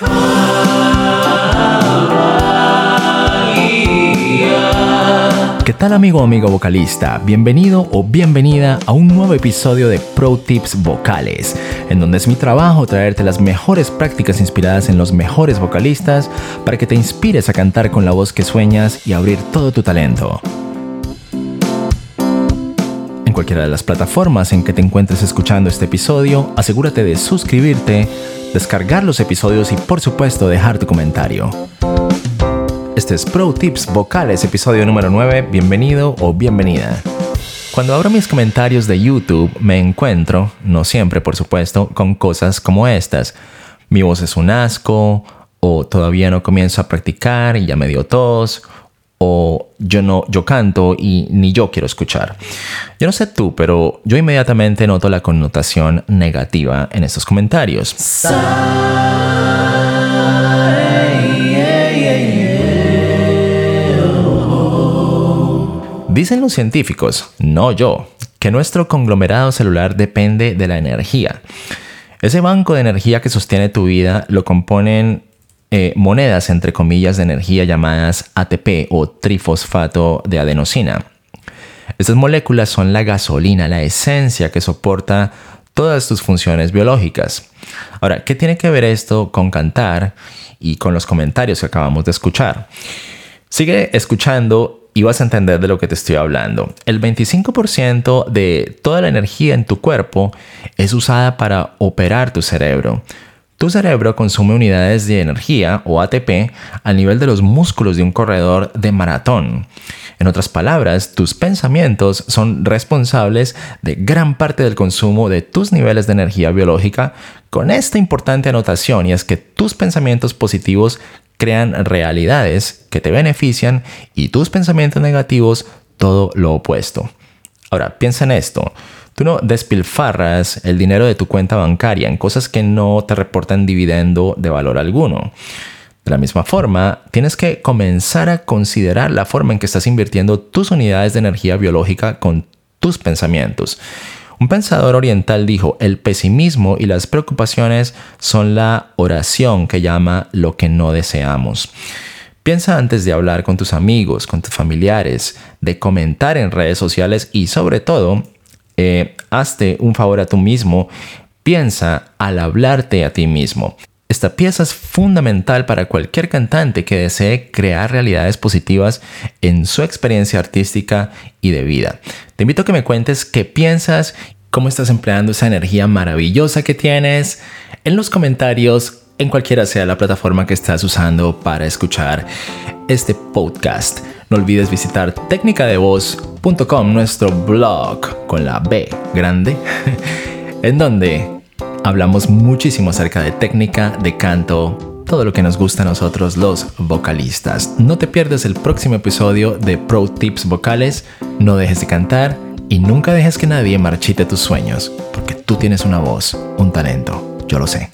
¿Qué tal amigo o amigo vocalista? Bienvenido o bienvenida a un nuevo episodio de Pro Tips Vocales, en donde es mi trabajo traerte las mejores prácticas inspiradas en los mejores vocalistas para que te inspires a cantar con la voz que sueñas y abrir todo tu talento. En cualquiera de las plataformas en que te encuentres escuchando este episodio, asegúrate de suscribirte descargar los episodios y por supuesto dejar tu comentario. Este es Pro Tips Vocales, episodio número 9. Bienvenido o bienvenida. Cuando abro mis comentarios de YouTube me encuentro, no siempre por supuesto, con cosas como estas. Mi voz es un asco, o todavía no comienzo a practicar y ya me dio tos, o yo no yo canto y ni yo quiero escuchar. Yo no sé tú, pero yo inmediatamente noto la connotación negativa en estos comentarios. Dicen los científicos, no yo, que nuestro conglomerado celular depende de la energía. Ese banco de energía que sostiene tu vida lo componen eh, monedas, entre comillas, de energía llamadas ATP o trifosfato de adenosina. Estas moléculas son la gasolina, la esencia que soporta todas tus funciones biológicas. Ahora, ¿qué tiene que ver esto con cantar y con los comentarios que acabamos de escuchar? Sigue escuchando y vas a entender de lo que te estoy hablando. El 25% de toda la energía en tu cuerpo es usada para operar tu cerebro. Tu cerebro consume unidades de energía o ATP al nivel de los músculos de un corredor de maratón. En otras palabras, tus pensamientos son responsables de gran parte del consumo de tus niveles de energía biológica con esta importante anotación y es que tus pensamientos positivos crean realidades que te benefician y tus pensamientos negativos todo lo opuesto. Ahora, piensa en esto. Tú no despilfarras el dinero de tu cuenta bancaria en cosas que no te reportan dividendo de valor alguno. De la misma forma, tienes que comenzar a considerar la forma en que estás invirtiendo tus unidades de energía biológica con tus pensamientos. Un pensador oriental dijo, el pesimismo y las preocupaciones son la oración que llama lo que no deseamos. Piensa antes de hablar con tus amigos, con tus familiares, de comentar en redes sociales y sobre todo eh, hazte un favor a tú mismo, piensa al hablarte a ti mismo. Esta pieza es fundamental para cualquier cantante que desee crear realidades positivas en su experiencia artística y de vida. Te invito a que me cuentes qué piensas, cómo estás empleando esa energía maravillosa que tienes en los comentarios en cualquiera sea la plataforma que estás usando para escuchar este podcast. No olvides visitar técnicadevoz.com, nuestro blog con la B grande, en donde hablamos muchísimo acerca de técnica, de canto, todo lo que nos gusta a nosotros los vocalistas. No te pierdas el próximo episodio de Pro Tips Vocales, no dejes de cantar y nunca dejes que nadie marchite tus sueños, porque tú tienes una voz, un talento, yo lo sé.